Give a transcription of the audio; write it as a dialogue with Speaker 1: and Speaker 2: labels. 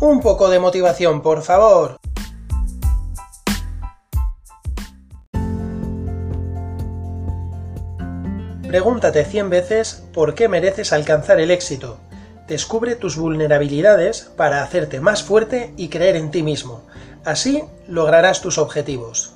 Speaker 1: Un poco de motivación, por favor. Pregúntate 100 veces por qué mereces alcanzar el éxito. Descubre tus vulnerabilidades para hacerte más fuerte y creer en ti mismo. Así lograrás tus objetivos.